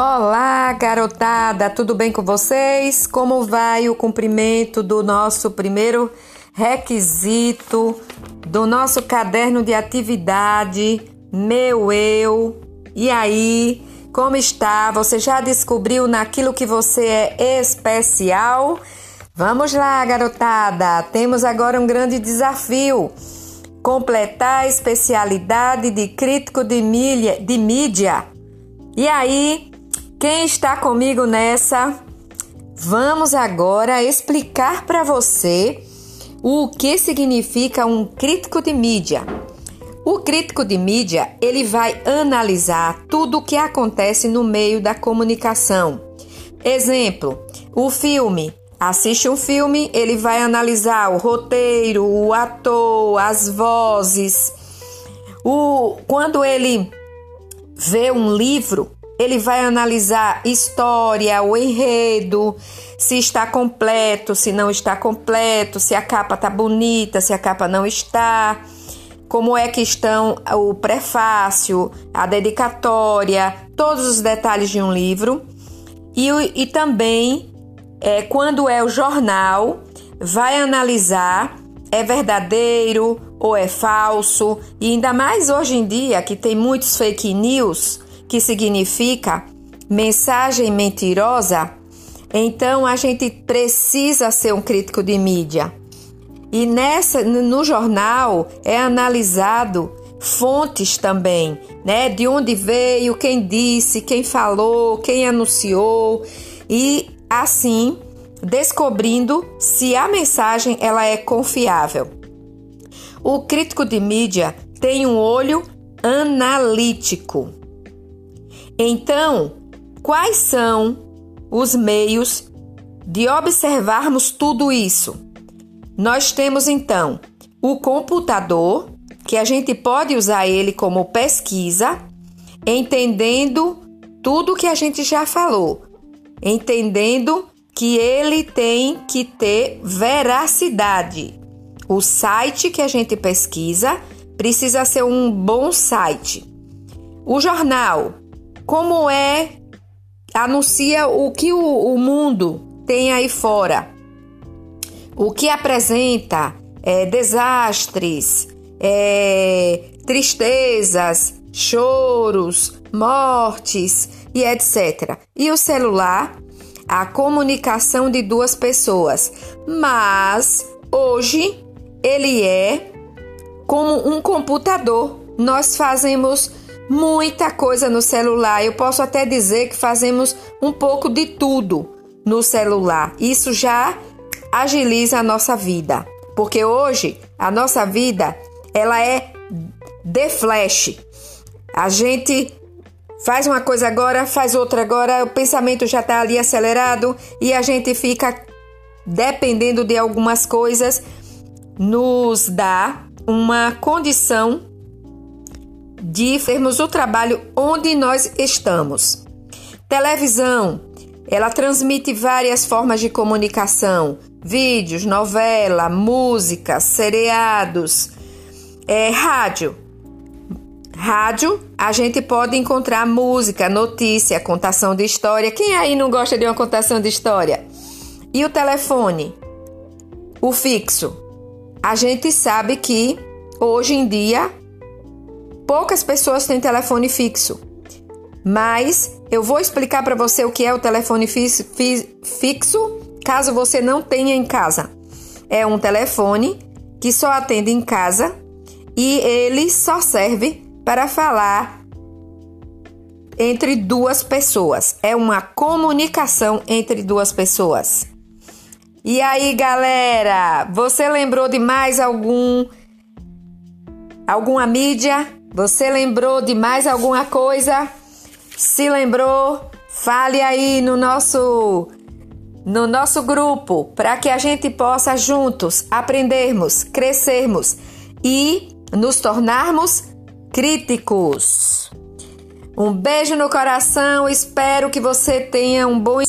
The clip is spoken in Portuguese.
Olá, garotada, tudo bem com vocês? Como vai o cumprimento do nosso primeiro requisito do nosso caderno de atividade, meu eu? E aí, como está? Você já descobriu naquilo que você é especial? Vamos lá, garotada! Temos agora um grande desafio: completar a especialidade de crítico de, milha, de mídia. E aí, quem está comigo nessa? Vamos agora explicar para você o que significa um crítico de mídia. O crítico de mídia, ele vai analisar tudo o que acontece no meio da comunicação. Exemplo, o filme. Assiste um filme, ele vai analisar o roteiro, o ator, as vozes. O, quando ele vê um livro, ele vai analisar história, o enredo, se está completo, se não está completo, se a capa está bonita, se a capa não está, como é que estão o prefácio, a dedicatória, todos os detalhes de um livro. E, e também, é, quando é o jornal, vai analisar é verdadeiro ou é falso, e ainda mais hoje em dia que tem muitos fake news que significa mensagem mentirosa, então a gente precisa ser um crítico de mídia. E nessa no jornal é analisado fontes também, né? De onde veio, quem disse, quem falou, quem anunciou e assim descobrindo se a mensagem ela é confiável. O crítico de mídia tem um olho analítico. Então, quais são os meios de observarmos tudo isso? Nós temos então o computador, que a gente pode usar ele como pesquisa, entendendo tudo que a gente já falou, entendendo que ele tem que ter veracidade. O site que a gente pesquisa precisa ser um bom site. O jornal como é, anuncia o que o, o mundo tem aí fora, o que apresenta é, desastres, é, tristezas, choros, mortes e etc. E o celular, a comunicação de duas pessoas, mas hoje ele é como um computador. Nós fazemos muita coisa no celular. Eu posso até dizer que fazemos um pouco de tudo no celular. Isso já agiliza a nossa vida, porque hoje a nossa vida ela é de flash. A gente faz uma coisa agora, faz outra agora, o pensamento já está ali acelerado e a gente fica dependendo de algumas coisas, nos dá uma condição de termos o trabalho onde nós estamos. Televisão, ela transmite várias formas de comunicação: vídeos, novela, música, seriados. É, rádio. Rádio, a gente pode encontrar música, notícia, contação de história. Quem aí não gosta de uma contação de história? E o telefone? O fixo. A gente sabe que hoje em dia Poucas pessoas têm telefone fixo, mas eu vou explicar para você o que é o telefone fixo, caso você não tenha em casa. É um telefone que só atende em casa e ele só serve para falar entre duas pessoas. É uma comunicação entre duas pessoas. E aí, galera, você lembrou de mais algum alguma mídia você lembrou de mais alguma coisa? Se lembrou, fale aí no nosso no nosso grupo para que a gente possa juntos aprendermos, crescermos e nos tornarmos críticos. Um beijo no coração, espero que você tenha um bom